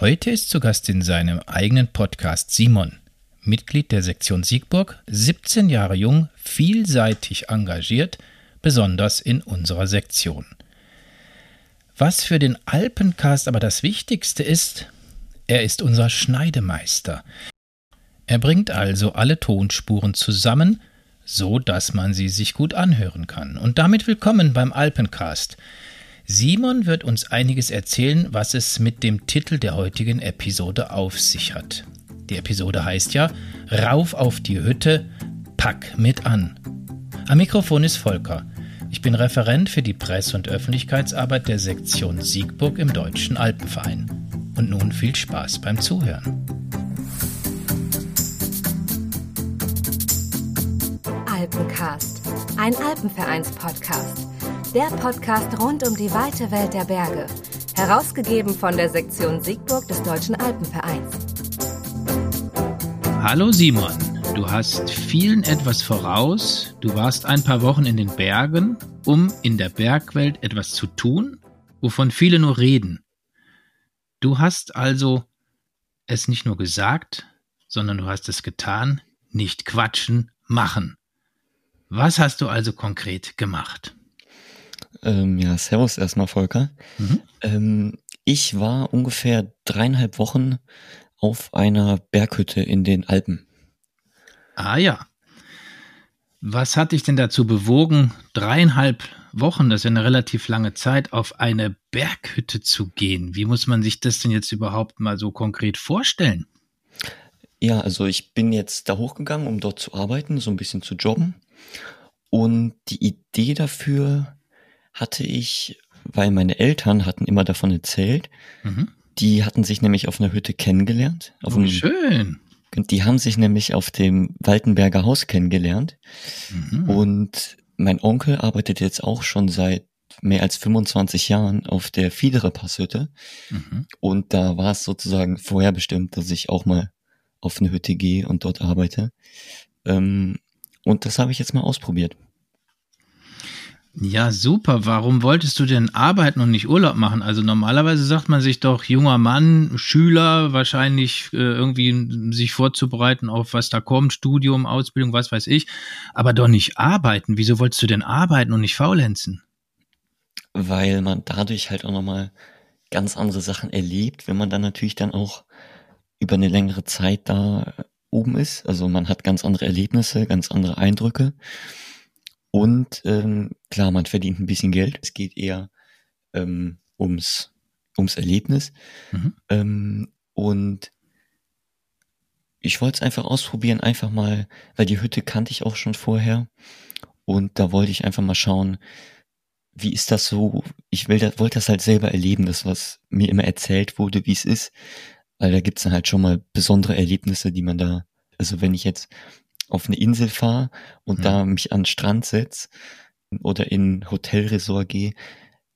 Heute ist zu Gast in seinem eigenen Podcast Simon, Mitglied der Sektion Siegburg, 17 Jahre jung, vielseitig engagiert, besonders in unserer Sektion. Was für den Alpencast aber das Wichtigste ist, er ist unser Schneidemeister. Er bringt also alle Tonspuren zusammen, so dass man sie sich gut anhören kann. Und damit willkommen beim Alpencast. Simon wird uns einiges erzählen, was es mit dem Titel der heutigen Episode auf sich hat. Die Episode heißt ja Rauf auf die Hütte, pack mit an. Am Mikrofon ist Volker. Ich bin Referent für die Presse- und Öffentlichkeitsarbeit der Sektion Siegburg im Deutschen Alpenverein. Und nun viel Spaß beim Zuhören. Alpencast, ein Alpenvereins-Podcast der Podcast rund um die weite Welt der Berge. Herausgegeben von der Sektion Siegburg des Deutschen Alpenvereins. Hallo Simon, du hast vielen etwas voraus. Du warst ein paar Wochen in den Bergen, um in der Bergwelt etwas zu tun, wovon viele nur reden. Du hast also es nicht nur gesagt, sondern du hast es getan, nicht quatschen, machen. Was hast du also konkret gemacht? Ähm, ja, servus erstmal, Volker. Mhm. Ähm, ich war ungefähr dreieinhalb Wochen auf einer Berghütte in den Alpen. Ah ja. Was hat dich denn dazu bewogen, dreieinhalb Wochen, das ist ja eine relativ lange Zeit, auf eine Berghütte zu gehen? Wie muss man sich das denn jetzt überhaupt mal so konkret vorstellen? Ja, also ich bin jetzt da hochgegangen, um dort zu arbeiten, so ein bisschen zu jobben. Und die Idee dafür hatte ich, weil meine Eltern hatten immer davon erzählt, mhm. die hatten sich nämlich auf einer Hütte kennengelernt. Auf oh, einem, schön. Die haben sich nämlich auf dem Waltenberger Haus kennengelernt. Mhm. Und mein Onkel arbeitet jetzt auch schon seit mehr als 25 Jahren auf der Fiedere Passhütte. Mhm. Und da war es sozusagen vorherbestimmt, dass ich auch mal auf eine Hütte gehe und dort arbeite. Ähm, und das habe ich jetzt mal ausprobiert. Ja, super. Warum wolltest du denn arbeiten und nicht Urlaub machen? Also normalerweise sagt man sich doch, junger Mann, Schüler, wahrscheinlich äh, irgendwie sich vorzubereiten auf was da kommt, Studium, Ausbildung, was weiß ich, aber doch nicht arbeiten. Wieso wolltest du denn arbeiten und nicht faulenzen? Weil man dadurch halt auch nochmal ganz andere Sachen erlebt, wenn man dann natürlich dann auch über eine längere Zeit da oben ist. Also man hat ganz andere Erlebnisse, ganz andere Eindrücke. Und ähm, klar, man verdient ein bisschen Geld. Es geht eher ähm, ums, ums Erlebnis. Mhm. Ähm, und ich wollte es einfach ausprobieren, einfach mal, weil die Hütte kannte ich auch schon vorher. Und da wollte ich einfach mal schauen, wie ist das so? Ich will das, wollte das halt selber erleben, das, was mir immer erzählt wurde, wie es ist. Weil da gibt's dann halt schon mal besondere Erlebnisse, die man da, also wenn ich jetzt auf eine Insel fahre und mhm. da mich an den Strand setze oder in ein Hotelresort gehe,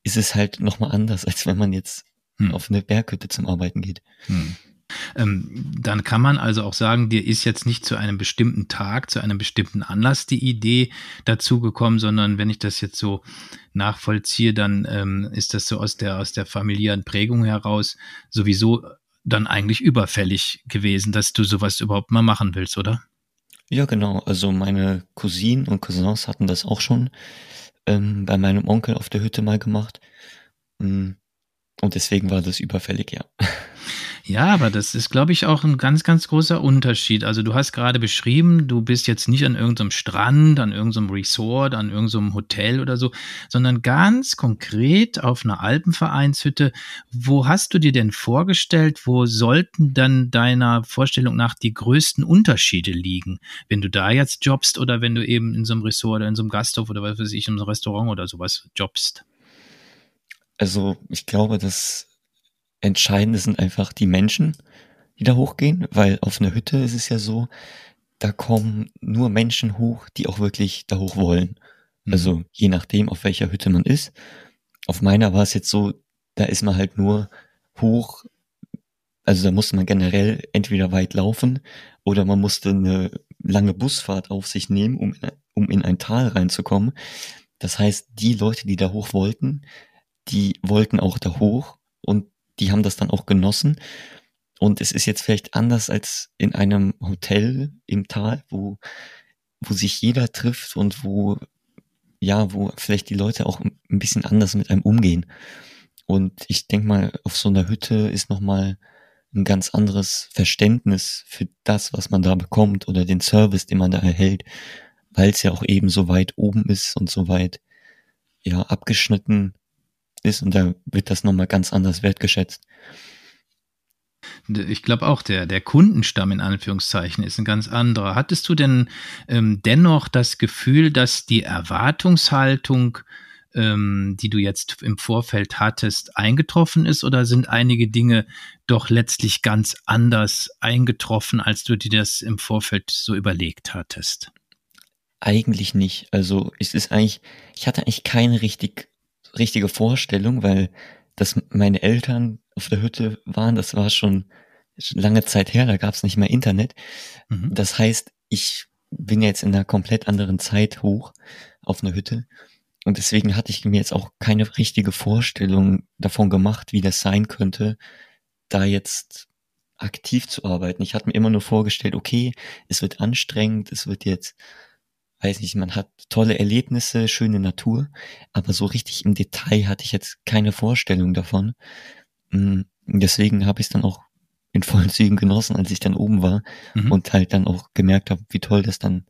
ist es halt nochmal anders, als wenn man jetzt mhm. auf eine Berghütte zum Arbeiten geht. Mhm. Ähm, dann kann man also auch sagen, dir ist jetzt nicht zu einem bestimmten Tag, zu einem bestimmten Anlass die Idee dazu gekommen, sondern wenn ich das jetzt so nachvollziehe, dann ähm, ist das so aus der, aus der familiären Prägung heraus sowieso dann eigentlich überfällig gewesen, dass du sowas überhaupt mal machen willst, oder? Ja, genau. Also meine Cousinen und Cousins hatten das auch schon ähm, bei meinem Onkel auf der Hütte mal gemacht. Mm, und deswegen war das überfällig, ja. Ja, aber das ist, glaube ich, auch ein ganz, ganz großer Unterschied. Also du hast gerade beschrieben, du bist jetzt nicht an irgendeinem Strand, an irgendeinem Resort, an irgendeinem Hotel oder so, sondern ganz konkret auf einer Alpenvereinshütte. Wo hast du dir denn vorgestellt, wo sollten dann deiner Vorstellung nach die größten Unterschiede liegen, wenn du da jetzt jobbst oder wenn du eben in so einem Resort oder in so einem Gasthof oder was weiß ich, in so einem Restaurant oder sowas jobbst? Also ich glaube, dass Entscheidende sind einfach die Menschen, die da hochgehen, weil auf einer Hütte ist es ja so, da kommen nur Menschen hoch, die auch wirklich da hoch wollen. Mhm. Also je nachdem, auf welcher Hütte man ist. Auf meiner war es jetzt so, da ist man halt nur hoch, also da musste man generell entweder weit laufen oder man musste eine lange Busfahrt auf sich nehmen, um in, um in ein Tal reinzukommen. Das heißt, die Leute, die da hoch wollten, die wollten auch da hoch und die haben das dann auch genossen. Und es ist jetzt vielleicht anders als in einem Hotel im Tal, wo, wo sich jeder trifft und wo, ja, wo vielleicht die Leute auch ein bisschen anders mit einem umgehen. Und ich denke mal, auf so einer Hütte ist nochmal ein ganz anderes Verständnis für das, was man da bekommt oder den Service, den man da erhält, weil es ja auch eben so weit oben ist und so weit ja abgeschnitten ist und da wird das nochmal ganz anders wertgeschätzt. Ich glaube auch, der, der Kundenstamm in Anführungszeichen ist ein ganz anderer. Hattest du denn ähm, dennoch das Gefühl, dass die Erwartungshaltung ähm, die du jetzt im Vorfeld hattest, eingetroffen ist oder sind einige Dinge doch letztlich ganz anders eingetroffen, als du dir das im Vorfeld so überlegt hattest? Eigentlich nicht. Also es ist eigentlich, ich hatte eigentlich keine richtig, richtige Vorstellung, weil dass meine Eltern auf der Hütte waren, das war schon lange Zeit her, da gab es nicht mehr Internet. Mhm. Das heißt, ich bin jetzt in einer komplett anderen Zeit hoch auf einer Hütte und deswegen hatte ich mir jetzt auch keine richtige Vorstellung davon gemacht, wie das sein könnte, da jetzt aktiv zu arbeiten. Ich hatte mir immer nur vorgestellt, okay, es wird anstrengend, es wird jetzt, weiß nicht, man hat tolle Erlebnisse, schöne Natur, aber so richtig im Detail hatte ich jetzt keine Vorstellung davon. Mm, deswegen habe ich es dann auch in vollen Zügen genossen, als ich dann oben war mhm. und halt dann auch gemerkt habe, wie toll das dann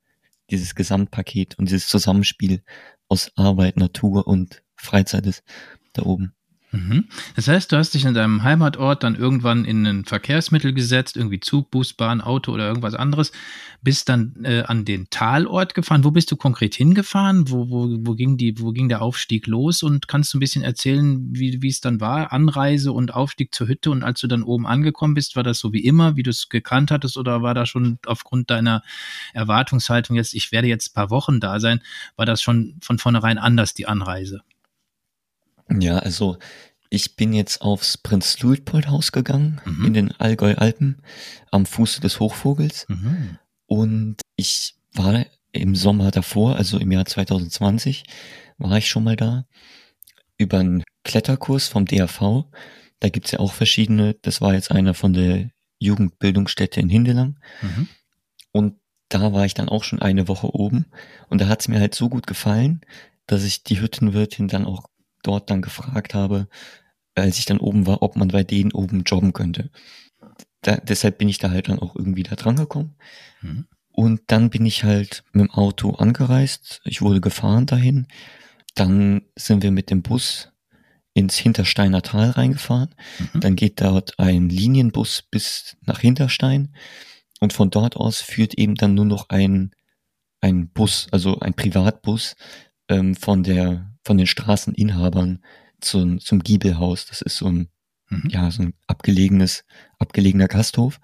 dieses Gesamtpaket und dieses Zusammenspiel aus Arbeit, Natur und Freizeit ist da oben. Mhm. Das heißt, du hast dich in deinem Heimatort dann irgendwann in ein Verkehrsmittel gesetzt, irgendwie Zug, Bus, Bahn, Auto oder irgendwas anderes, bist dann äh, an den Talort gefahren. Wo bist du konkret hingefahren? Wo, wo, wo, ging die, wo ging der Aufstieg los? Und kannst du ein bisschen erzählen, wie, wie es dann war? Anreise und Aufstieg zur Hütte und als du dann oben angekommen bist, war das so wie immer, wie du es gekannt hattest, oder war da schon aufgrund deiner Erwartungshaltung jetzt, ich werde jetzt ein paar Wochen da sein, war das schon von vornherein anders, die Anreise? Ja, also ich bin jetzt aufs Prinz-Luitpold-Haus gegangen mhm. in den Allgäu-Alpen am Fuße des Hochvogels. Mhm. Und ich war im Sommer davor, also im Jahr 2020, war ich schon mal da über einen Kletterkurs vom DAV. Da gibt's ja auch verschiedene. Das war jetzt einer von der Jugendbildungsstätte in Hindelang. Mhm. Und da war ich dann auch schon eine Woche oben. Und da hat's mir halt so gut gefallen, dass ich die Hüttenwirtin dann auch dort dann gefragt habe, als ich dann oben war, ob man bei denen oben jobben könnte. Da, deshalb bin ich da halt dann auch irgendwie da dran gekommen. Mhm. Und dann bin ich halt mit dem Auto angereist. Ich wurde gefahren dahin. Dann sind wir mit dem Bus ins Hintersteiner Tal reingefahren. Mhm. Dann geht dort ein Linienbus bis nach Hinterstein. Und von dort aus führt eben dann nur noch ein, ein Bus, also ein Privatbus ähm, von der von den Straßeninhabern zum, zum Giebelhaus. Das ist so ein, mhm. ja, so ein abgelegenes, abgelegener Gasthof.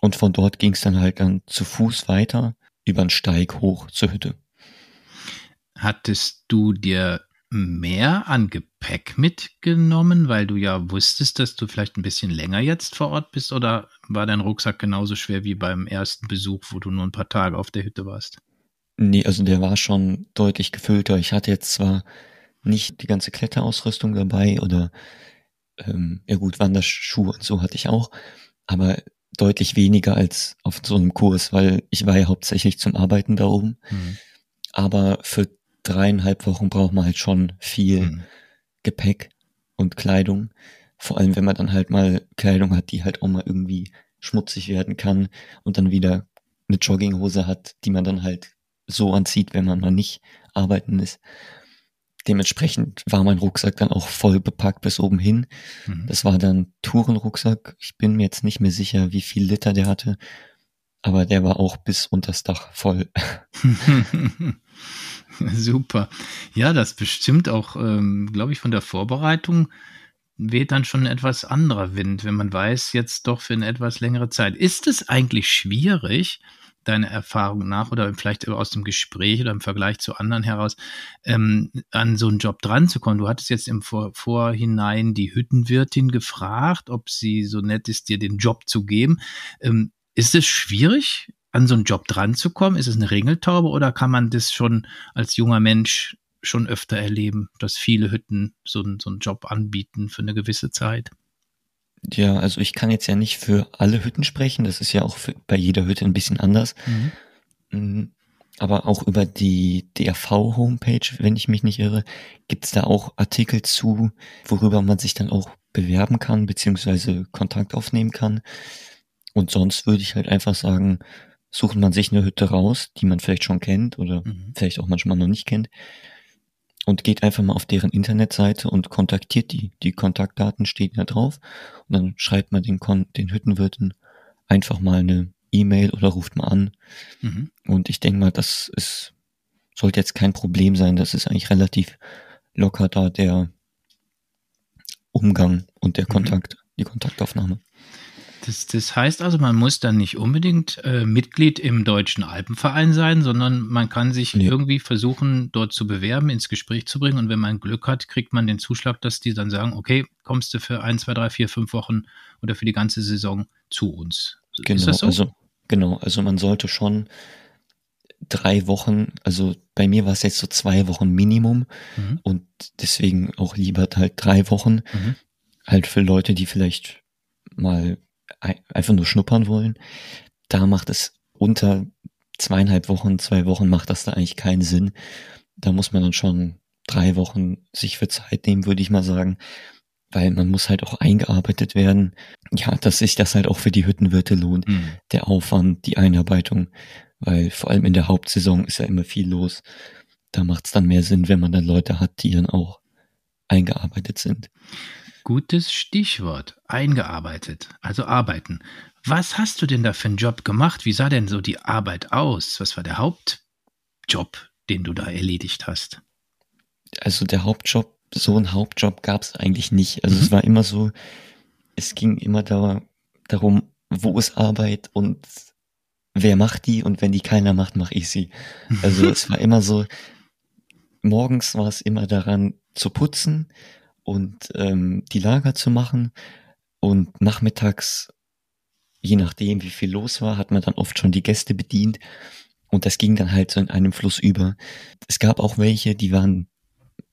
Und von dort ging es dann halt dann zu Fuß weiter über den Steig hoch zur Hütte. Hattest du dir mehr an Gepäck mitgenommen, weil du ja wusstest, dass du vielleicht ein bisschen länger jetzt vor Ort bist? Oder war dein Rucksack genauso schwer wie beim ersten Besuch, wo du nur ein paar Tage auf der Hütte warst? Nee, also der war schon deutlich gefüllter. Ich hatte jetzt zwar nicht die ganze Kletterausrüstung dabei oder ähm, ja gut, Wanderschuhe und so hatte ich auch, aber deutlich weniger als auf so einem Kurs, weil ich war ja hauptsächlich zum Arbeiten da oben. Mhm. Aber für dreieinhalb Wochen braucht man halt schon viel mhm. Gepäck und Kleidung. Vor allem, wenn man dann halt mal Kleidung hat, die halt auch mal irgendwie schmutzig werden kann und dann wieder eine Jogginghose hat, die man dann halt so anzieht, wenn man mal nicht arbeiten ist. Dementsprechend war mein Rucksack dann auch voll bepackt bis oben hin. Mhm. Das war dann Tourenrucksack. Ich bin mir jetzt nicht mehr sicher, wie viel Liter der hatte, aber der war auch bis unters Dach voll. Super. Ja, das bestimmt auch, ähm, glaube ich, von der Vorbereitung weht dann schon ein etwas anderer Wind, wenn man weiß, jetzt doch für eine etwas längere Zeit. Ist es eigentlich schwierig, deiner Erfahrung nach oder vielleicht aus dem Gespräch oder im Vergleich zu anderen heraus, ähm, an so einen Job dran zu kommen? Du hattest jetzt im Vor Vorhinein die Hüttenwirtin gefragt, ob sie so nett ist, dir den Job zu geben. Ähm, ist es schwierig, an so einen Job dran zu kommen? Ist es eine Ringeltaube oder kann man das schon als junger Mensch schon öfter erleben, dass viele Hütten so, so einen Job anbieten für eine gewisse Zeit? Ja, also ich kann jetzt ja nicht für alle Hütten sprechen. Das ist ja auch für, bei jeder Hütte ein bisschen anders. Mhm. Mm, aber auch über die DRV-Homepage, wenn ich mich nicht irre, gibt es da auch Artikel zu, worüber man sich dann auch bewerben kann, beziehungsweise Kontakt aufnehmen kann. Und sonst würde ich halt einfach sagen, sucht man sich eine Hütte raus, die man vielleicht schon kennt oder mhm. vielleicht auch manchmal noch nicht kennt und geht einfach mal auf deren Internetseite und kontaktiert die. Die Kontaktdaten stehen da drauf und dann schreibt man den, Kon den Hüttenwirten einfach mal eine E-Mail oder ruft mal an. Mhm. Und ich denke mal, das ist, sollte jetzt kein Problem sein. Das ist eigentlich relativ locker da der Umgang und der mhm. Kontakt, mhm. die Kontaktaufnahme. Das, das heißt also, man muss dann nicht unbedingt äh, Mitglied im Deutschen Alpenverein sein, sondern man kann sich nee. irgendwie versuchen, dort zu bewerben, ins Gespräch zu bringen. Und wenn man Glück hat, kriegt man den Zuschlag, dass die dann sagen, okay, kommst du für ein, zwei, drei, vier, fünf Wochen oder für die ganze Saison zu uns. Genau, so? also genau, also man sollte schon drei Wochen, also bei mir war es jetzt so zwei Wochen Minimum mhm. und deswegen auch lieber halt drei Wochen. Mhm. Halt für Leute, die vielleicht mal einfach nur schnuppern wollen, da macht es unter zweieinhalb Wochen, zwei Wochen macht das da eigentlich keinen Sinn. Da muss man dann schon drei Wochen sich für Zeit nehmen, würde ich mal sagen, weil man muss halt auch eingearbeitet werden. Ja, dass sich das halt auch für die Hüttenwirte lohnt, mhm. der Aufwand, die Einarbeitung, weil vor allem in der Hauptsaison ist ja immer viel los. Da macht es dann mehr Sinn, wenn man dann Leute hat, die dann auch eingearbeitet sind. Gutes Stichwort. Eingearbeitet, also arbeiten. Was hast du denn da für einen Job gemacht? Wie sah denn so die Arbeit aus? Was war der Hauptjob, den du da erledigt hast? Also der Hauptjob, so ein Hauptjob gab es eigentlich nicht. Also mhm. es war immer so, es ging immer da, darum, wo ist Arbeit und wer macht die und wenn die keiner macht, mache ich sie. Also es war immer so, morgens war es immer daran zu putzen, und ähm, die Lager zu machen. Und nachmittags, je nachdem, wie viel los war, hat man dann oft schon die Gäste bedient. Und das ging dann halt so in einem Fluss über. Es gab auch welche, die waren,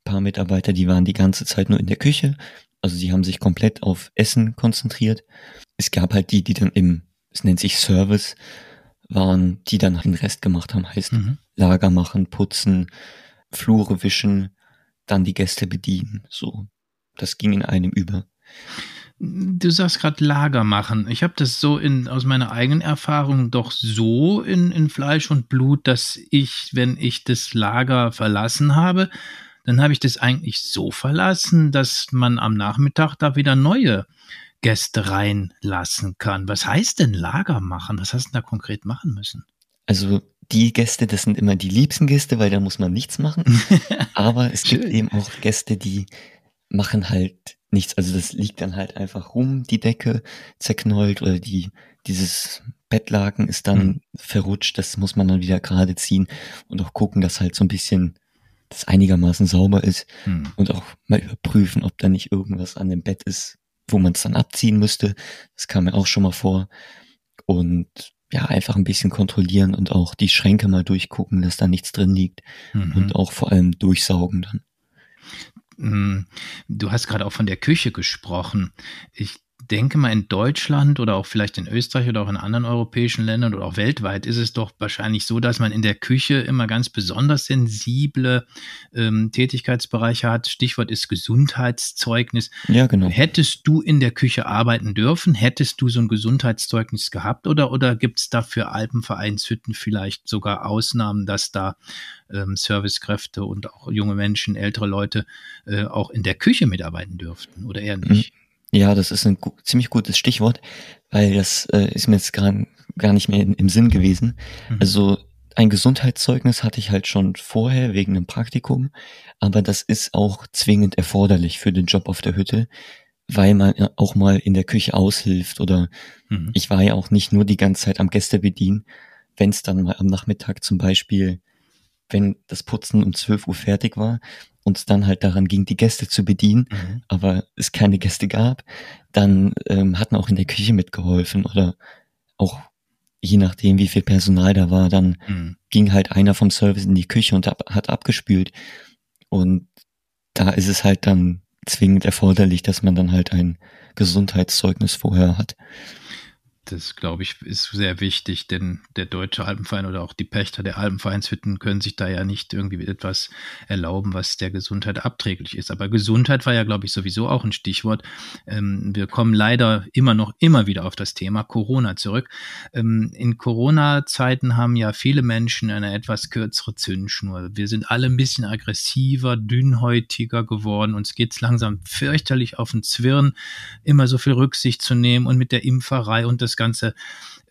paar Mitarbeiter, die waren die ganze Zeit nur in der Küche. Also sie haben sich komplett auf Essen konzentriert. Es gab halt die, die dann im, es nennt sich Service, waren, die dann den Rest gemacht haben. Heißt mhm. Lager machen, putzen, Flure wischen, dann die Gäste bedienen. So das ging in einem über. Du sagst gerade Lager machen. Ich habe das so in, aus meiner eigenen Erfahrung doch so in, in Fleisch und Blut, dass ich, wenn ich das Lager verlassen habe, dann habe ich das eigentlich so verlassen, dass man am Nachmittag da wieder neue Gäste reinlassen kann. Was heißt denn Lager machen? Was hast du da konkret machen müssen? Also die Gäste, das sind immer die liebsten Gäste, weil da muss man nichts machen. Aber es gibt eben auch Gäste, die machen halt nichts. Also das liegt dann halt einfach rum, die Decke zerknollt oder die, dieses Bettlaken ist dann mhm. verrutscht. Das muss man dann wieder gerade ziehen und auch gucken, dass halt so ein bisschen das einigermaßen sauber ist mhm. und auch mal überprüfen, ob da nicht irgendwas an dem Bett ist, wo man es dann abziehen müsste. Das kam mir auch schon mal vor. Und ja, einfach ein bisschen kontrollieren und auch die Schränke mal durchgucken, dass da nichts drin liegt mhm. und auch vor allem durchsaugen dann. Hm, du hast gerade auch von der Küche gesprochen. Ich denke mal, in Deutschland oder auch vielleicht in Österreich oder auch in anderen europäischen Ländern oder auch weltweit ist es doch wahrscheinlich so, dass man in der Küche immer ganz besonders sensible ähm, Tätigkeitsbereiche hat. Stichwort ist Gesundheitszeugnis. Ja, genau. Hättest du in der Küche arbeiten dürfen? Hättest du so ein Gesundheitszeugnis gehabt? Oder, oder gibt es da für Alpenvereinshütten vielleicht sogar Ausnahmen, dass da ähm, Servicekräfte und auch junge Menschen, ältere Leute äh, auch in der Küche mitarbeiten dürften oder eher nicht? Ja, das ist ein gu ziemlich gutes Stichwort, weil das äh, ist mir jetzt gar, gar nicht mehr in, im Sinn gewesen. Mhm. Also ein Gesundheitszeugnis hatte ich halt schon vorher wegen einem Praktikum, aber das ist auch zwingend erforderlich für den Job auf der Hütte, weil man auch mal in der Küche aushilft oder mhm. ich war ja auch nicht nur die ganze Zeit am Gäste bedienen, wenn es dann mal am Nachmittag zum Beispiel, wenn das Putzen um 12 Uhr fertig war, uns dann halt daran ging, die Gäste zu bedienen, mhm. aber es keine Gäste gab, dann ähm, hat man auch in der Küche mitgeholfen oder auch je nachdem, wie viel Personal da war, dann mhm. ging halt einer vom Service in die Küche und ab, hat abgespült. Und da ist es halt dann zwingend erforderlich, dass man dann halt ein Gesundheitszeugnis vorher hat. Das, glaube ich, ist sehr wichtig, denn der Deutsche Alpenverein oder auch die Pächter der Alpenvereinshütten können sich da ja nicht irgendwie etwas erlauben, was der Gesundheit abträglich ist. Aber Gesundheit war ja, glaube ich, sowieso auch ein Stichwort. Ähm, wir kommen leider immer noch, immer wieder auf das Thema Corona zurück. Ähm, in Corona-Zeiten haben ja viele Menschen eine etwas kürzere Zündschnur. Wir sind alle ein bisschen aggressiver, dünnhäutiger geworden. Uns geht's langsam fürchterlich auf den Zwirn, immer so viel Rücksicht zu nehmen und mit der Impferei und das Ganze.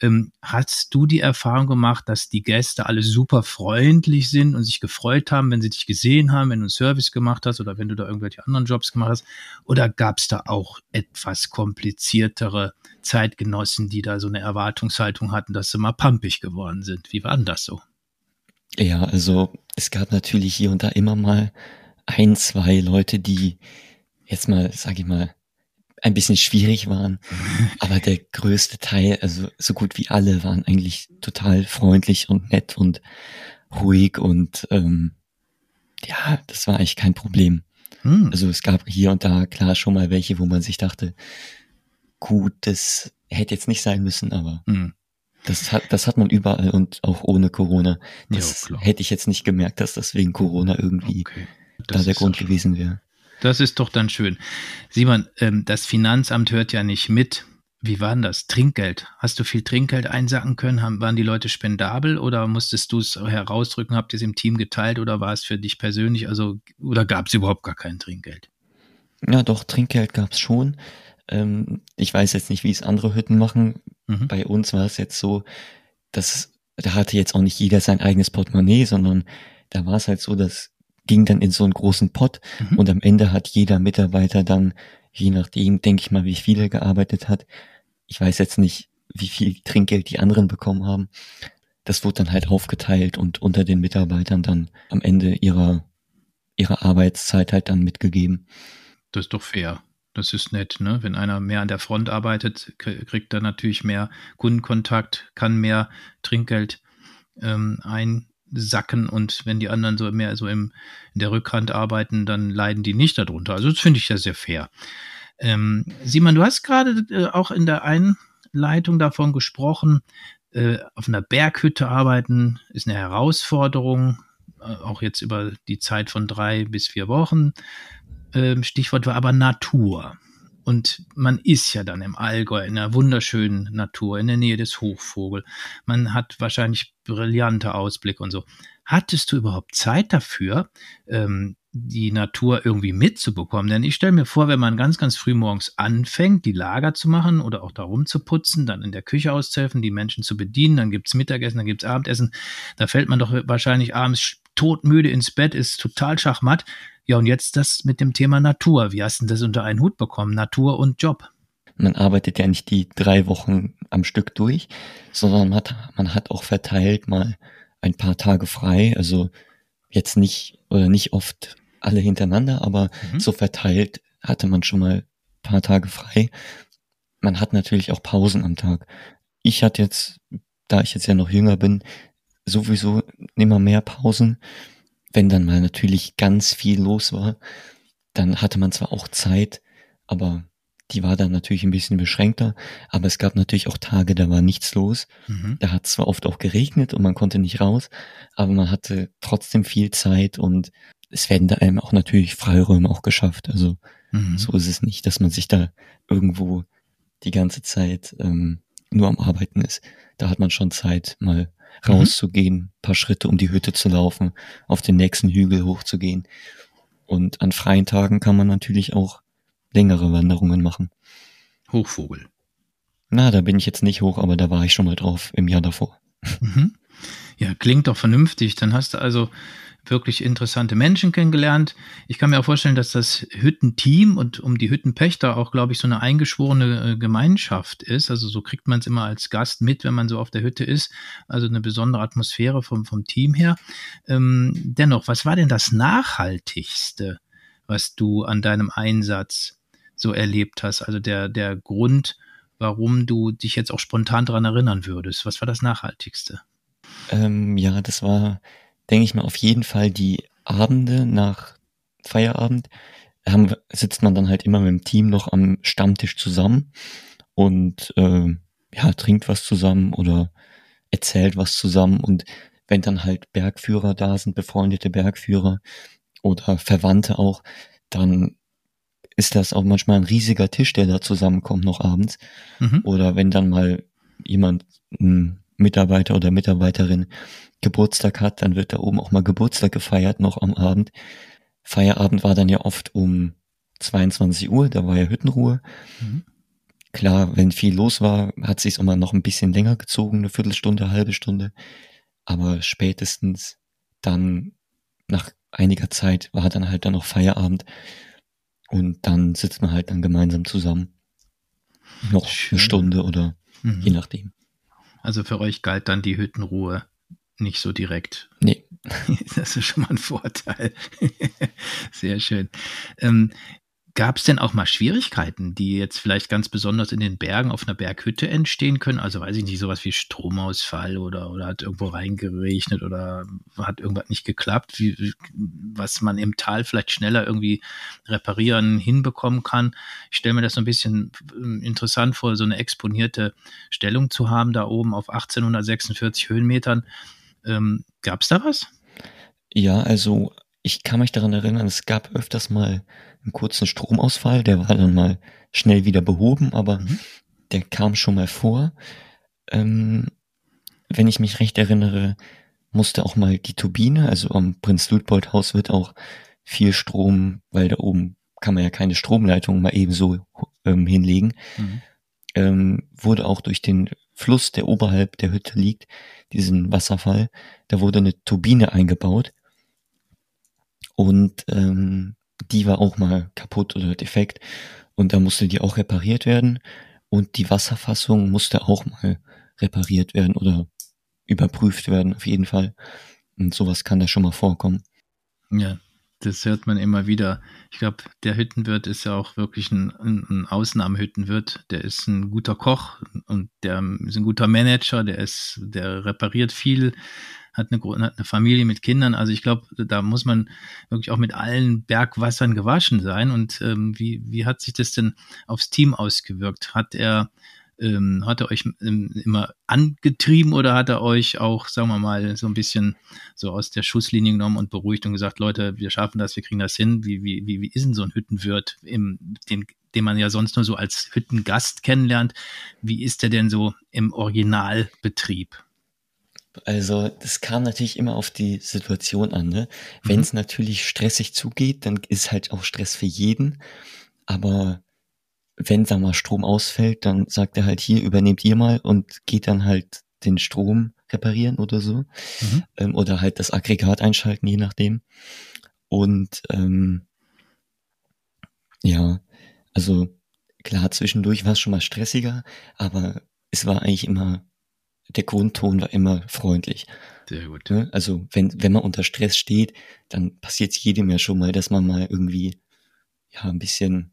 Ähm, hast du die Erfahrung gemacht, dass die Gäste alle super freundlich sind und sich gefreut haben, wenn sie dich gesehen haben, wenn du einen Service gemacht hast oder wenn du da irgendwelche anderen Jobs gemacht hast? Oder gab es da auch etwas kompliziertere Zeitgenossen, die da so eine Erwartungshaltung hatten, dass sie mal pampig geworden sind? Wie war denn das so? Ja, also es gab natürlich hier und da immer mal ein, zwei Leute, die jetzt mal, sag ich mal, ein bisschen schwierig waren. Aber der größte Teil, also so gut wie alle, waren eigentlich total freundlich und nett und ruhig und ähm, ja, das war eigentlich kein Problem. Hm. Also es gab hier und da klar schon mal welche, wo man sich dachte, gut, das hätte jetzt nicht sein müssen, aber hm. das hat, das hat man überall und auch ohne Corona. Das ja, hätte ich jetzt nicht gemerkt, dass das wegen Corona irgendwie okay. da der Grund gewesen wäre. Das ist doch dann schön. Simon, ähm, das Finanzamt hört ja nicht mit. Wie war denn das? Trinkgeld. Hast du viel Trinkgeld einsacken können? Haben, waren die Leute spendabel oder musstest du es herausdrücken? Habt ihr es im Team geteilt oder war es für dich persönlich? Also, oder gab es überhaupt gar kein Trinkgeld? Ja, doch, Trinkgeld gab es schon. Ähm, ich weiß jetzt nicht, wie es andere Hütten machen. Mhm. Bei uns war es jetzt so, dass da hatte jetzt auch nicht jeder sein eigenes Portemonnaie, sondern da war es halt so, dass ging dann in so einen großen Pott mhm. und am Ende hat jeder Mitarbeiter dann, je nachdem, denke ich mal, wie viel er gearbeitet hat, ich weiß jetzt nicht, wie viel Trinkgeld die anderen bekommen haben. Das wurde dann halt aufgeteilt und unter den Mitarbeitern dann am Ende ihrer, ihrer Arbeitszeit halt dann mitgegeben. Das ist doch fair. Das ist nett, ne? Wenn einer mehr an der Front arbeitet, kriegt er natürlich mehr Kundenkontakt, kann mehr Trinkgeld ähm, ein, sacken und wenn die anderen so mehr so im, in der Rückhand arbeiten, dann leiden die nicht darunter. Also das finde ich ja sehr fair. Ähm, Simon, du hast gerade äh, auch in der Einleitung davon gesprochen, äh, auf einer Berghütte arbeiten ist eine Herausforderung, äh, auch jetzt über die Zeit von drei bis vier Wochen. Ähm, Stichwort war aber Natur. Und man ist ja dann im Allgäu in einer wunderschönen Natur, in der Nähe des Hochvogel. Man hat wahrscheinlich brillante Ausblick und so. Hattest du überhaupt Zeit dafür, ähm, die Natur irgendwie mitzubekommen? Denn ich stelle mir vor, wenn man ganz, ganz früh morgens anfängt, die Lager zu machen oder auch darum zu putzen, dann in der Küche auszuhelfen, die Menschen zu bedienen, dann gibt's Mittagessen, dann gibt's Abendessen, da fällt man doch wahrscheinlich abends todmüde ins Bett, ist total schachmatt. Ja, und jetzt das mit dem Thema Natur. Wie hast du das unter einen Hut bekommen? Natur und Job. Man arbeitet ja nicht die drei Wochen am Stück durch, sondern man hat, man hat auch verteilt mal ein paar Tage frei. Also jetzt nicht oder nicht oft alle hintereinander, aber mhm. so verteilt hatte man schon mal ein paar Tage frei. Man hat natürlich auch Pausen am Tag. Ich hatte jetzt, da ich jetzt ja noch jünger bin, sowieso immer mehr Pausen wenn dann mal natürlich ganz viel los war, dann hatte man zwar auch Zeit, aber die war dann natürlich ein bisschen beschränkter, aber es gab natürlich auch Tage, da war nichts los. Mhm. Da hat es zwar oft auch geregnet und man konnte nicht raus, aber man hatte trotzdem viel Zeit und es werden da einem auch natürlich Freiräume auch geschafft. Also mhm. so ist es nicht, dass man sich da irgendwo die ganze Zeit ähm, nur am Arbeiten ist. Da hat man schon Zeit, mal Mhm. rauszugehen, paar Schritte um die Hütte zu laufen, auf den nächsten Hügel hochzugehen. Und an freien Tagen kann man natürlich auch längere Wanderungen machen. Hochvogel. Na, da bin ich jetzt nicht hoch, aber da war ich schon mal drauf im Jahr davor. Mhm. Ja, klingt doch vernünftig. Dann hast du also wirklich interessante Menschen kennengelernt. Ich kann mir auch vorstellen, dass das Hüttenteam und um die Hüttenpächter auch, glaube ich, so eine eingeschworene äh, Gemeinschaft ist. Also so kriegt man es immer als Gast mit, wenn man so auf der Hütte ist. Also eine besondere Atmosphäre vom, vom Team her. Ähm, dennoch, was war denn das Nachhaltigste, was du an deinem Einsatz so erlebt hast? Also der, der Grund, warum du dich jetzt auch spontan daran erinnern würdest. Was war das Nachhaltigste? Ähm, ja, das war denke ich mal, auf jeden Fall die Abende nach Feierabend, haben, sitzt man dann halt immer mit dem Team noch am Stammtisch zusammen und äh, ja, trinkt was zusammen oder erzählt was zusammen und wenn dann halt Bergführer da sind, befreundete Bergführer oder Verwandte auch, dann ist das auch manchmal ein riesiger Tisch, der da zusammenkommt noch abends. Mhm. Oder wenn dann mal jemand, ein Mitarbeiter oder Mitarbeiterin Geburtstag hat, dann wird da oben auch mal Geburtstag gefeiert noch am Abend. Feierabend war dann ja oft um 22 Uhr, da war ja Hüttenruhe. Mhm. Klar, wenn viel los war, hat sich's immer noch ein bisschen länger gezogen, eine Viertelstunde, eine halbe Stunde. Aber spätestens dann nach einiger Zeit war dann halt dann noch Feierabend und dann sitzt man halt dann gemeinsam zusammen. Noch Schön. eine Stunde oder mhm. je nachdem. Also für euch galt dann die Hüttenruhe nicht so direkt. Nee. Das ist schon mal ein Vorteil. Sehr schön. Ähm, Gab es denn auch mal Schwierigkeiten, die jetzt vielleicht ganz besonders in den Bergen auf einer Berghütte entstehen können? Also weiß ich nicht, sowas wie Stromausfall oder, oder hat irgendwo reingeregnet oder hat irgendwas nicht geklappt, wie, was man im Tal vielleicht schneller irgendwie reparieren, hinbekommen kann. Ich stelle mir das so ein bisschen ähm, interessant vor, so eine exponierte Stellung zu haben da oben auf 1846 Höhenmetern. Ähm, Gab es da was? Ja, also ich kann mich daran erinnern, es gab öfters mal einen kurzen Stromausfall, der war dann mal schnell wieder behoben, aber mhm. der kam schon mal vor. Ähm, wenn ich mich recht erinnere, musste auch mal die Turbine, also am Prinz Luitpold Haus wird auch viel Strom, weil da oben kann man ja keine Stromleitung mal eben so ähm, hinlegen, mhm. ähm, wurde auch durch den Fluss, der oberhalb der Hütte liegt, diesen Wasserfall, da wurde eine Turbine eingebaut und ähm, die war auch mal kaputt oder defekt und da musste die auch repariert werden und die Wasserfassung musste auch mal repariert werden oder überprüft werden auf jeden Fall und sowas kann da schon mal vorkommen. Ja, das hört man immer wieder. Ich glaube, der Hüttenwirt ist ja auch wirklich ein, ein Ausnahmehüttenwirt. Der ist ein guter Koch und der ist ein guter Manager. Der ist, der repariert viel hat eine, hat eine Familie mit Kindern. Also ich glaube, da muss man wirklich auch mit allen Bergwassern gewaschen sein. Und ähm, wie, wie hat sich das denn aufs Team ausgewirkt? Hat er ähm, hat er euch ähm, immer angetrieben oder hat er euch auch, sagen wir mal, so ein bisschen so aus der Schusslinie genommen und beruhigt und gesagt, Leute, wir schaffen das, wir kriegen das hin. Wie, wie, wie, wie ist denn so ein Hüttenwirt, im, den, den man ja sonst nur so als Hüttengast kennenlernt? Wie ist der denn so im Originalbetrieb? Also das kam natürlich immer auf die Situation an. Ne? Wenn es mhm. natürlich stressig zugeht, dann ist halt auch Stress für jeden. Aber wenn da mal Strom ausfällt, dann sagt er halt hier, übernehmt ihr mal und geht dann halt den Strom reparieren oder so. Mhm. Ähm, oder halt das Aggregat einschalten, je nachdem. Und ähm, ja, also klar, zwischendurch war es schon mal stressiger, aber es war eigentlich immer der Grundton war immer freundlich. Sehr gut. Ne? Also wenn, wenn man unter Stress steht, dann passiert es jedem ja schon mal, dass man mal irgendwie ja ein bisschen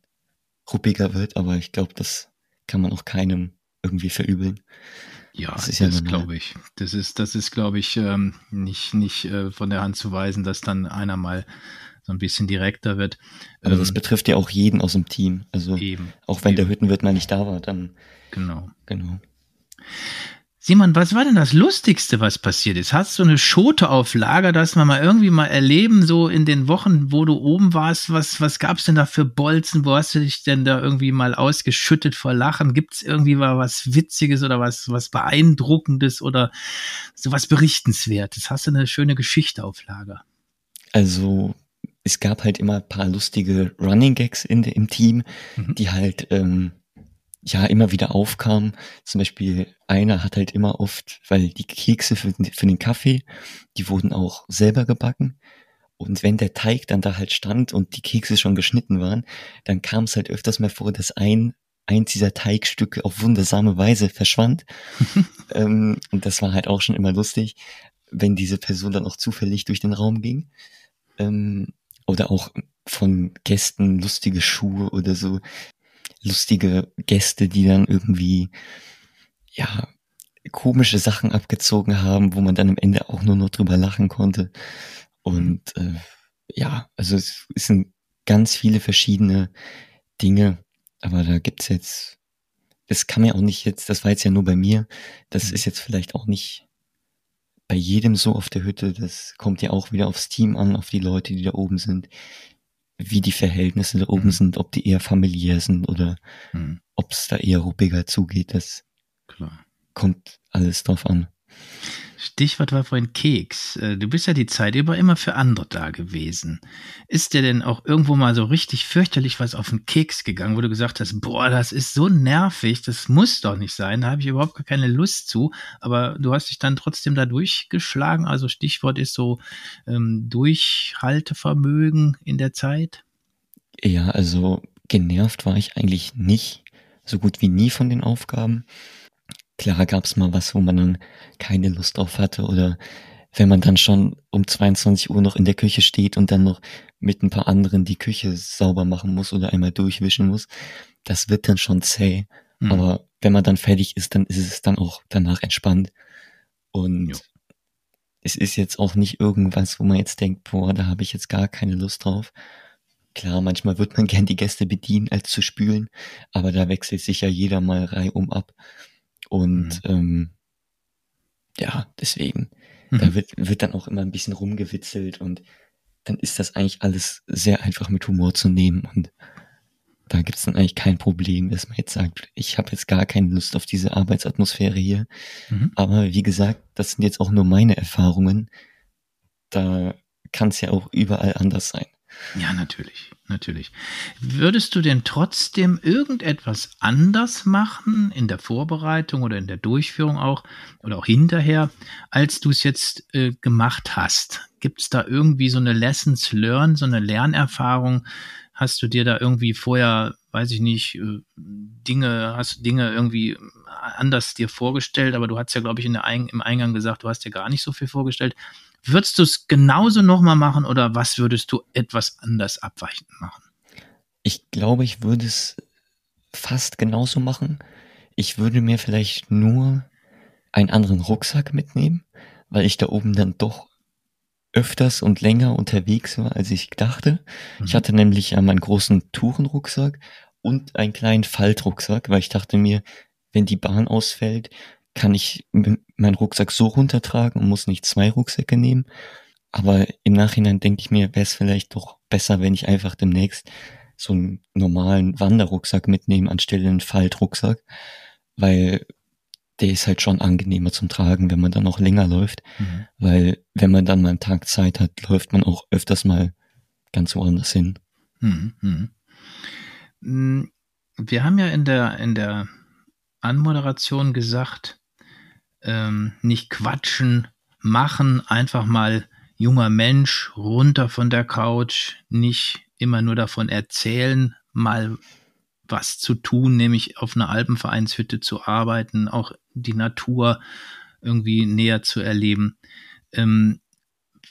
ruppiger wird, aber ich glaube, das kann man auch keinem irgendwie verübeln. Ja, das, ist ja das glaube ich. Das ist, das ist, glaube ich, ähm, nicht, nicht äh, von der Hand zu weisen, dass dann einer mal so ein bisschen direkter wird. Aber ähm, das betrifft ja auch jeden aus dem Team. Also eben, auch wenn eben. der Hüttenwirt mal nicht da war, dann. Genau. Genau. Simon, was war denn das Lustigste, was passiert ist? Hast du eine Schote auf Lager, dass wir mal irgendwie mal erleben, so in den Wochen, wo du oben warst? Was, was gab's denn da für Bolzen? Wo hast du dich denn da irgendwie mal ausgeschüttet vor Lachen? Gibt's irgendwie mal was Witziges oder was, was Beeindruckendes oder so was Berichtenswertes? Hast du eine schöne Geschichte auf Lager? Also, es gab halt immer ein paar lustige Running Gags in, im Team, mhm. die halt, ähm, ja immer wieder aufkam. Zum Beispiel einer hat halt immer oft, weil die Kekse für, für den Kaffee, die wurden auch selber gebacken. Und wenn der Teig dann da halt stand und die Kekse schon geschnitten waren, dann kam es halt öfters mal vor, dass ein eins dieser Teigstücke auf wundersame Weise verschwand. ähm, und das war halt auch schon immer lustig, wenn diese Person dann auch zufällig durch den Raum ging. Ähm, oder auch von Gästen lustige Schuhe oder so lustige Gäste, die dann irgendwie, ja, komische Sachen abgezogen haben, wo man dann am Ende auch nur noch drüber lachen konnte. Und äh, ja, also es ein ganz viele verschiedene Dinge, aber da gibt's jetzt, das kann man ja auch nicht jetzt, das war jetzt ja nur bei mir, das Mhm. ist jetzt vielleicht auch nicht bei jedem so auf der Hütte, das kommt ja auch wieder aufs Team an, auf die Leute, die da oben sind, wie die Verhältnisse da oben Mhm. sind, ob die eher familiär sind oder Hm, ob es da eher ruppiger zugeht, das klar. kommt alles drauf an. Stichwort war vorhin Keks. Äh, Du bist ja die Zeit über immer für andere da gewesen. Ist dir denn auch irgendwo mal so richtig fürchterlich was auf den Keks gegangen, wo du gesagt hast, boah, das ist so nervig, das muss doch nicht sein, da habe ich überhaupt gar keine Lust zu. Aber du hast dich dann trotzdem da durchgeschlagen. Also Stichwort ist so ähm, Durchhaltevermögen in der Zeit. Ja, also genervt war ich eigentlich nicht, so gut wie nie von den Aufgaben. Klar gab's mal was, wo man dann keine Lust drauf hatte oder wenn man dann schon um 22 Uhr noch in der Küche steht und dann noch mit ein paar anderen die Küche sauber machen muss oder einmal durchwischen muss, das wird dann schon zäh. Hm. Aber wenn man dann fertig ist, dann ist es dann auch danach entspannt. Und Jo. es ist jetzt auch nicht irgendwas, wo man jetzt denkt, boah, da habe ich jetzt gar keine Lust drauf. Klar, manchmal wird man gern die Gäste bedienen, als zu spülen, aber da wechselt sich ja jeder mal reihum ab. Und ähm, ja, deswegen, Mhm. da wird, wird dann auch immer ein bisschen rumgewitzelt und dann ist das eigentlich alles sehr einfach mit Humor zu nehmen und da gibt's dann eigentlich kein Problem, dass man jetzt sagt, ich habe jetzt gar keine Lust auf diese Arbeitsatmosphäre hier. Mhm. Aber wie gesagt, das sind jetzt auch nur meine Erfahrungen. Da kann es ja auch überall anders sein. Ja, natürlich, natürlich. Würdest du denn trotzdem irgendetwas anders machen in der Vorbereitung oder in der Durchführung auch oder auch hinterher, als du es jetzt äh, gemacht hast? Gibt es da irgendwie so eine Lessons learned, so eine Lernerfahrung? Hast du dir da irgendwie vorher, weiß ich nicht, äh, Dinge, hast du Dinge irgendwie anders dir vorgestellt, aber du hast ja, glaube ich, in der Ein im Eingang gesagt, du hast dir gar nicht so viel vorgestellt. Würdest du es genauso nochmal machen oder was würdest du etwas anders abweichend machen? Ich glaube, ich würde es fast genauso machen. Ich würde mir vielleicht nur einen anderen Rucksack mitnehmen, weil ich da oben dann doch öfters und länger unterwegs war, als ich dachte. Ich Mhm. hatte nämlich ja meinen großen Tourenrucksack und einen kleinen Faltrucksack, weil ich dachte mir, wenn die Bahn ausfällt, kann ich meinen Rucksack so runtertragen und muss nicht zwei Rucksäcke nehmen. Aber im Nachhinein denke ich mir, wäre es vielleicht doch besser, wenn ich einfach demnächst so einen normalen Wanderrucksack mitnehme anstelle einen Faltrucksack, weil der ist halt schon angenehmer zum Tragen, wenn man dann auch länger läuft, Mhm. weil wenn man dann mal einen Tag Zeit hat, läuft man auch öfters mal ganz woanders hin. Mhm. Mhm. Mm, Wir haben ja in der, in der Anmoderation gesagt, ähm, nicht quatschen, machen, einfach mal junger Mensch runter von der Couch, nicht immer nur davon erzählen, mal was zu tun, nämlich auf einer Alpenvereinshütte zu arbeiten, auch die Natur irgendwie näher zu erleben. Ähm,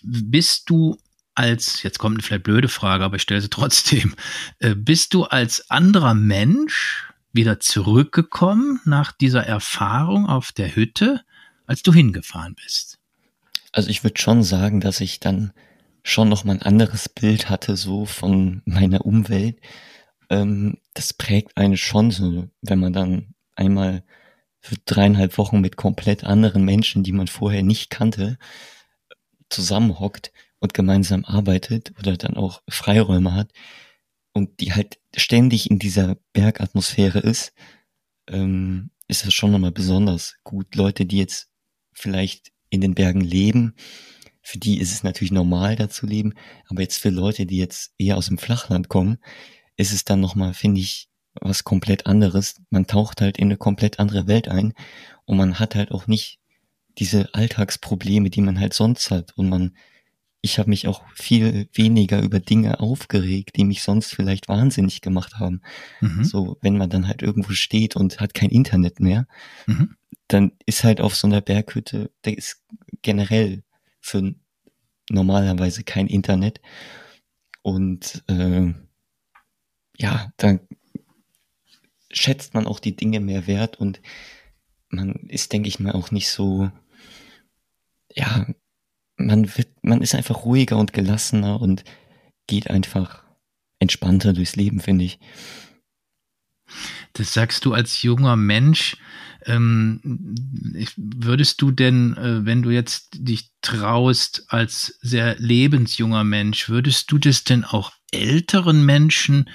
bist du als, jetzt kommt eine vielleicht blöde Frage, aber ich stelle sie trotzdem, äh, bist du als anderer Mensch wieder zurückgekommen nach dieser Erfahrung auf der Hütte, als du hingefahren bist? Also ich würde schon sagen, dass ich dann schon noch mal ein anderes Bild hatte, so von meiner Umwelt. Ähm, das prägt einen schon so, wenn man dann einmal für dreieinhalb Wochen mit komplett anderen Menschen, die man vorher nicht kannte, zusammenhockt und gemeinsam arbeitet oder dann auch Freiräume hat und die halt ständig in dieser Bergatmosphäre ist, ähm, ist das schon nochmal besonders gut. Leute, die jetzt vielleicht in den Bergen leben, für die ist es natürlich normal, da zu leben, aber jetzt für Leute, die jetzt eher aus dem Flachland kommen, ist es dann nochmal, finde ich, was komplett anderes. Man taucht halt in eine komplett andere Welt ein und man hat halt auch nicht diese Alltagsprobleme, die man halt sonst hat und man ich habe mich auch viel weniger über Dinge aufgeregt, die mich sonst vielleicht wahnsinnig gemacht haben. Mhm. So, wenn man dann halt irgendwo steht und hat kein Internet mehr, Mhm. dann ist halt auf so einer Berghütte, da ist generell für normalerweise kein Internet. Und äh, ja, dann schätzt man auch die Dinge mehr wert und man ist, denke ich mal, auch nicht so, ja, man wird, man ist einfach ruhiger und gelassener und geht einfach entspannter durchs Leben, finde ich. Das sagst du als junger Mensch. Ähm, würdest du denn, äh, wenn du jetzt dich traust als sehr lebensjunger Mensch, würdest du das denn auch älteren Menschen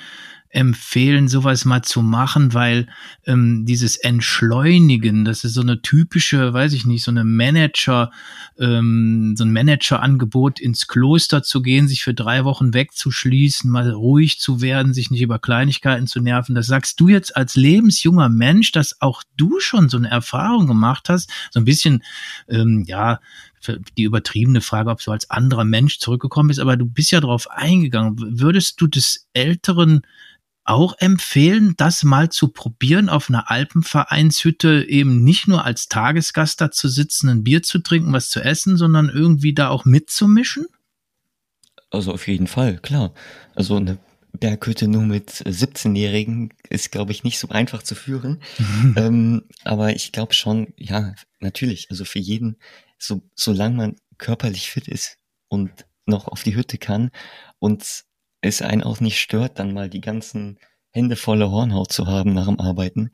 empfehlen, sowas mal zu machen, weil ähm, dieses Entschleunigen, das ist so eine typische, weiß ich nicht, so eine Manager, ähm, so ein Managerangebot ins Kloster zu gehen, sich für drei Wochen wegzuschließen, mal ruhig zu werden, sich nicht über Kleinigkeiten zu nerven. Das sagst du jetzt als lebensjunger Mensch, dass auch du schon so eine Erfahrung gemacht hast, so ein bisschen, ähm, ja, die übertriebene Frage, ob du als anderer Mensch zurückgekommen bist, aber du bist ja darauf eingegangen. Würdest du des älteren auch empfehlen, das mal zu probieren, auf einer Alpenvereinshütte eben nicht nur als Tagesgast da zu sitzen, ein Bier zu trinken, was zu essen, sondern irgendwie da auch mitzumischen? Also auf jeden Fall, klar. Also eine Berghütte nur mit 17-Jährigen ist, glaube ich, nicht so einfach zu führen. ähm, aber ich glaube schon, ja, natürlich, also für jeden, so, solange man körperlich fit ist und noch auf die Hütte kann und es einen auch nicht stört, dann mal die ganzen Hände voller Hornhaut zu haben nach dem Arbeiten.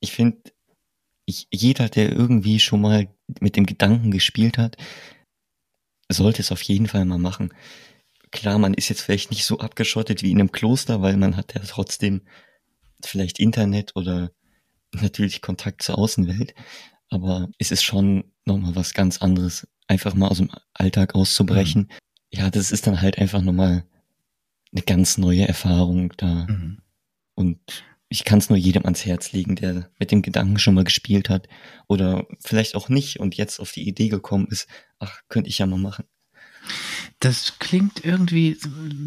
Ich finde, jeder, der irgendwie schon mal mit dem Gedanken gespielt hat, sollte es auf jeden Fall mal machen. Klar, man ist jetzt vielleicht nicht so abgeschottet wie in einem Kloster, weil man hat ja trotzdem vielleicht Internet oder natürlich Kontakt zur Außenwelt. Aber es ist schon nochmal was ganz anderes, einfach mal aus dem Alltag auszubrechen. Mhm. Ja, das ist dann halt einfach nochmal eine ganz neue Erfahrung da. Mhm. Und ich kann es nur jedem ans Herz legen, der mit dem Gedanken schon mal gespielt hat oder vielleicht auch nicht und jetzt auf die Idee gekommen ist, ach, könnte ich ja mal machen. Das klingt irgendwie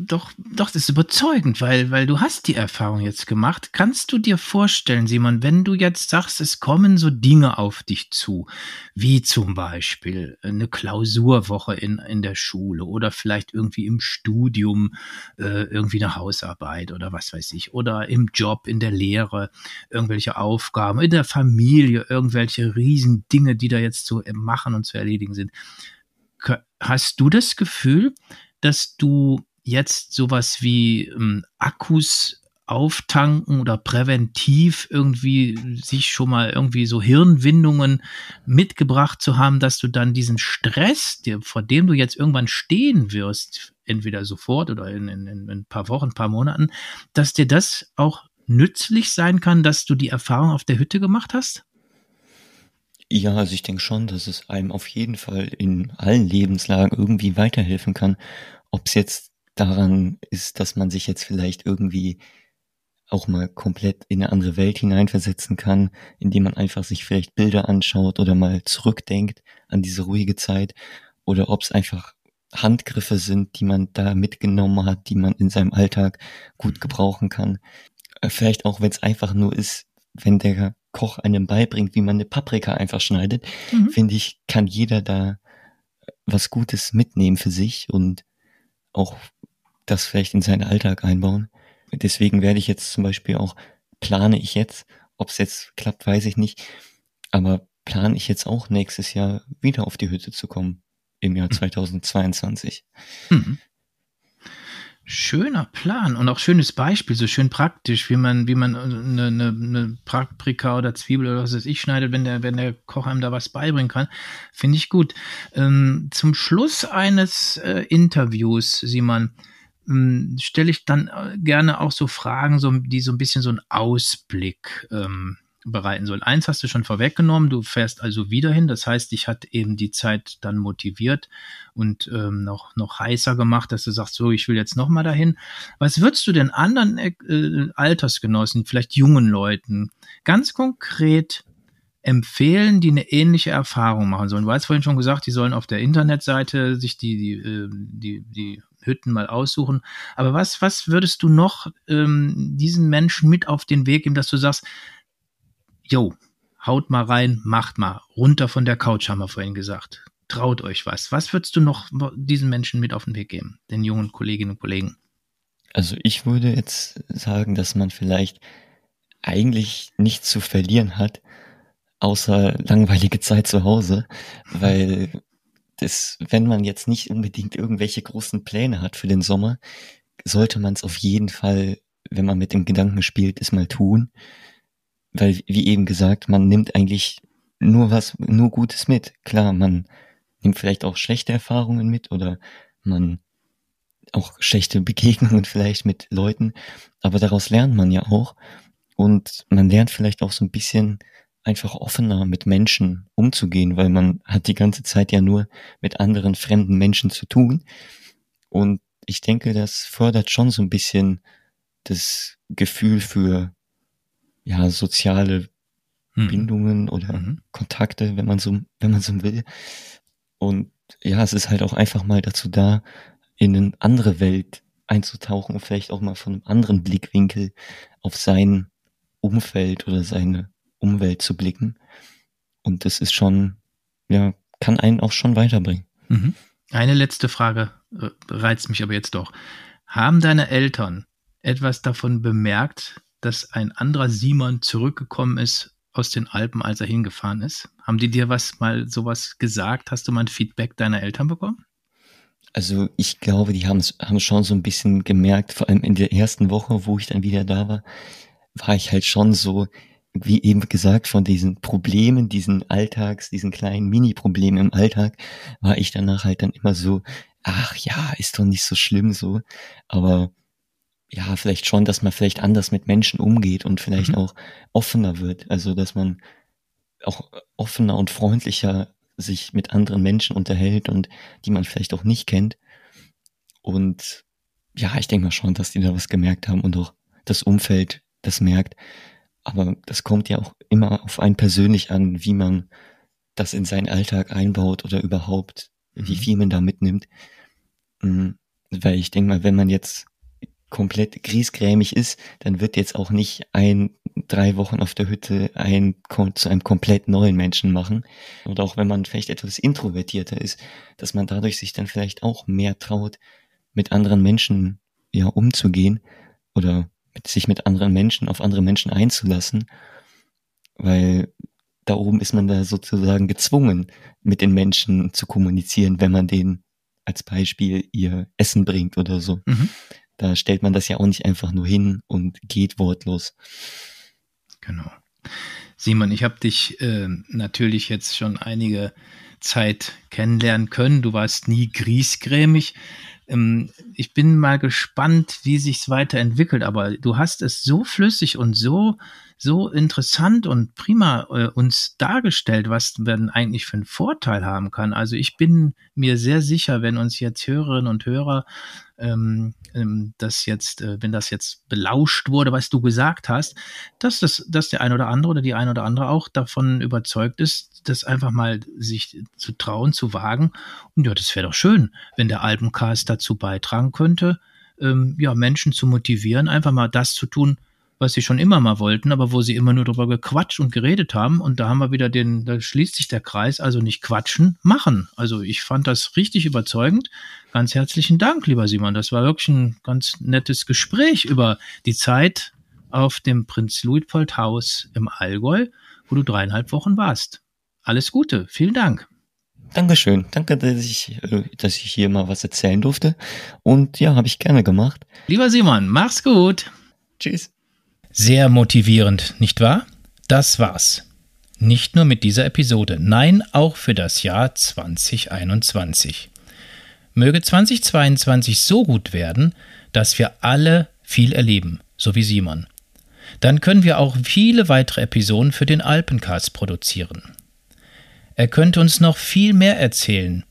doch, doch, das ist überzeugend, weil, weil du hast die Erfahrung jetzt gemacht. Kannst du dir vorstellen, Simon, wenn du jetzt sagst, es kommen so Dinge auf dich zu, wie zum Beispiel eine Klausurwoche in, in der Schule oder vielleicht irgendwie im Studium, äh, irgendwie eine Hausarbeit oder was weiß ich, oder im Job, in der Lehre, irgendwelche Aufgaben, in der Familie, irgendwelche Riesendinge, die da jetzt zu machen und zu erledigen sind Hast du das Gefühl, dass du jetzt sowas wie ähm, Akkus auftanken oder präventiv irgendwie sich schon mal irgendwie so Hirnwindungen mitgebracht zu haben, dass du dann diesen Stress, der, vor dem du jetzt irgendwann stehen wirst, entweder sofort oder in, in, in ein paar Wochen, ein paar Monaten, dass dir das auch nützlich sein kann, dass du die Erfahrung auf der Hütte gemacht hast? Ja, also ich denke schon, dass es einem auf jeden Fall in allen Lebenslagen irgendwie weiterhelfen kann. Ob es jetzt daran ist, dass man sich jetzt vielleicht irgendwie auch mal komplett in eine andere Welt hineinversetzen kann, indem man einfach sich vielleicht Bilder anschaut oder mal zurückdenkt an diese ruhige Zeit oder ob es einfach Handgriffe sind, die man da mitgenommen hat, die man in seinem Alltag gut gebrauchen kann. Äh, vielleicht auch, wenn es einfach nur ist, wenn der Koch einem beibringt, wie man eine Paprika einfach schneidet, mhm. finde ich, kann jeder da was Gutes mitnehmen für sich und auch das vielleicht in seinen Alltag einbauen. Deswegen werde ich jetzt zum Beispiel auch, plane ich jetzt, ob es jetzt klappt, weiß ich nicht, aber plane ich jetzt auch nächstes Jahr wieder auf die Hütte zu kommen im Jahr 2022. Mhm schöner Plan und auch schönes Beispiel, so schön praktisch, wie man, wie man eine, eine, eine Paprika oder Zwiebel oder was weiß ich schneidet, wenn der, wenn der Koch einem da was beibringen kann. Finde ich gut. Ähm, zum Schluss eines äh, Interviews, Simon, ähm, stelle ich dann äh, gerne auch so Fragen, so, die so ein bisschen so einen Ausblick ähm, bereiten soll. Eins hast du schon vorweggenommen, du fährst also wieder hin. Das heißt, dich hat eben die Zeit dann motiviert und ähm, noch, noch heißer gemacht, dass du sagst, so, ich will jetzt noch mal dahin. Was würdest du denn anderen äh, Altersgenossen, vielleicht jungen Leuten, ganz konkret empfehlen, die eine ähnliche Erfahrung machen sollen? Du hast vorhin schon gesagt, die sollen auf der Internetseite sich die, die, äh, die, die Hütten mal aussuchen. Aber was, was würdest du noch ähm, diesen Menschen mit auf den Weg geben, dass du sagst, yo, haut mal rein, macht mal, runter von der Couch, haben wir vorhin gesagt. Traut euch was. Was würdest du noch diesen Menschen mit auf den Weg geben, den jungen Kolleginnen und Kollegen? Also ich würde jetzt sagen, dass man vielleicht eigentlich nichts zu verlieren hat, außer langweilige Zeit zu Hause, weil das, wenn man jetzt nicht unbedingt irgendwelche großen Pläne hat für den Sommer, sollte man es auf jeden Fall, wenn man mit dem Gedanken spielt, es mal tun. Weil, wie eben gesagt, man nimmt eigentlich nur was, nur Gutes mit. Klar, man nimmt vielleicht auch schlechte Erfahrungen mit oder man auch schlechte Begegnungen vielleicht mit Leuten, aber daraus lernt man ja auch und man lernt vielleicht auch so ein bisschen einfach offener mit Menschen umzugehen, weil man hat die ganze Zeit ja nur mit anderen fremden Menschen zu tun und ich denke, das fördert schon so ein bisschen das Gefühl für ja soziale hm. Bindungen oder mhm. Kontakte, wenn man so wenn man so will. Und ja, es ist halt auch einfach mal dazu da, in eine andere Welt einzutauchen und vielleicht auch mal von einem anderen Blickwinkel auf sein Umfeld oder seine Umwelt zu blicken. Und das ist schon, ja, kann einen auch schon weiterbringen. Mhm. Eine letzte Frage äh, reizt mich aber jetzt doch. Haben deine Eltern etwas davon bemerkt, dass ein anderer Simon zurückgekommen ist aus den Alpen, als er hingefahren ist? Haben die dir was mal sowas gesagt? Hast du mal ein Feedback deiner Eltern bekommen? Also ich glaube, die haben es schon so ein bisschen gemerkt, vor allem in der ersten Woche, wo ich dann wieder da war, war ich halt schon so, wie eben gesagt, von diesen Problemen, diesen Alltags, diesen kleinen Mini-Problemen im Alltag, war ich danach halt dann immer so, ach ja, ist doch nicht so schlimm so. Aber ja, vielleicht schon, dass man vielleicht anders mit Menschen umgeht und vielleicht mhm. auch offener wird. Also, dass man auch offener und freundlicher sich mit anderen Menschen unterhält und die man vielleicht auch nicht kennt. Und ja, ich denke mal schon, dass die da was gemerkt haben und auch das Umfeld das merkt. Aber das kommt ja auch immer auf einen persönlich an, wie man das in seinen Alltag einbaut oder überhaupt, mhm. wie viel man da mitnimmt. Mhm. Weil ich denke mal, wenn man jetzt komplett griesgrämig ist, dann wird jetzt auch nicht ein drei Wochen auf der Hütte ein zu einem komplett neuen Menschen machen. Und auch wenn man vielleicht etwas introvertierter ist, dass man dadurch sich dann vielleicht auch mehr traut, mit anderen Menschen ja umzugehen oder mit, sich mit anderen Menschen auf andere Menschen einzulassen, weil da oben ist man da sozusagen gezwungen, mit den Menschen zu kommunizieren, wenn man denen als Beispiel ihr Essen bringt oder so. Mhm. Da stellt man das ja auch nicht einfach nur hin und geht wortlos. Genau. Simon, ich habe dich äh, natürlich jetzt schon einige Zeit kennenlernen können. Du warst nie griesgrämig. Ähm, ich bin mal gespannt, wie sich's weiterentwickelt, aber du hast es so flüssig und so so interessant und prima äh, uns dargestellt, was man eigentlich für einen Vorteil haben kann. Also ich bin mir sehr sicher, wenn uns jetzt Hörerinnen und Hörer ähm, ähm, das jetzt, äh, wenn das jetzt belauscht wurde, was du gesagt hast, dass das, dass der ein oder andere oder die ein oder andere auch davon überzeugt ist, das einfach mal sich zu trauen, zu wagen. Und ja, das wäre doch schön, wenn der Albencast dazu beitragen könnte, ähm, ja, Menschen zu motivieren, einfach mal das zu tun, was sie schon immer mal wollten, aber wo sie immer nur drüber gequatscht und geredet haben. Und da haben wir wieder den, da schließt sich der Kreis, also nicht quatschen, machen. Also ich fand das richtig überzeugend. Ganz herzlichen Dank, lieber Simon. Das war wirklich ein ganz nettes Gespräch über die Zeit auf dem Prinz Luitpold Haus im Allgäu, wo du dreieinhalb Wochen warst. Alles Gute. Vielen Dank. Dankeschön. Danke, dass ich, äh, dass ich hier mal was erzählen durfte. Und ja, habe ich gerne gemacht. Lieber Simon, mach's gut. Tschüss. Sehr motivierend, nicht wahr? Das war's. Nicht nur mit dieser Episode, nein, auch für das Jahr 2021. Möge 2022 so gut werden, dass wir alle viel erleben, so wie Simon. Dann können wir auch viele weitere Episoden für den Alpencast produzieren. Er könnte uns noch viel mehr erzählen,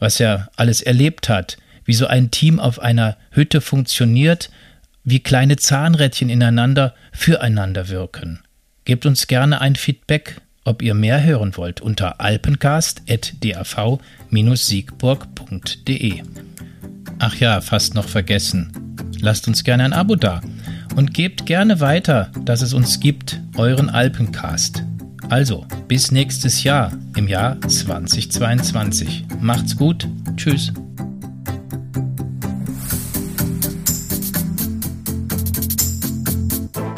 was er alles erlebt hat, wie so ein Team auf einer Hütte funktioniert, wie kleine Zahnrädchen ineinander füreinander wirken. Gebt uns gerne ein Feedback, ob ihr mehr hören wollt, unter alpencast.dav-siegburg.de. Ach ja, fast noch vergessen. Lasst uns gerne ein Abo da und gebt gerne weiter, dass es uns gibt, euren Alpencast. Also, bis nächstes Jahr, im Jahr 2022. Macht's gut. Tschüss.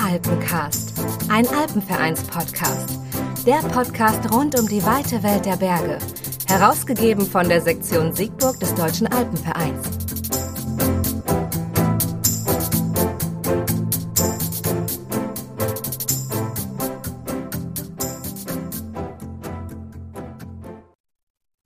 Alpencast, ein Alpenvereins-Podcast. Der Podcast rund um die weite Welt der Berge. Herausgegeben von der Sektion Siegburg des Deutschen Alpenvereins.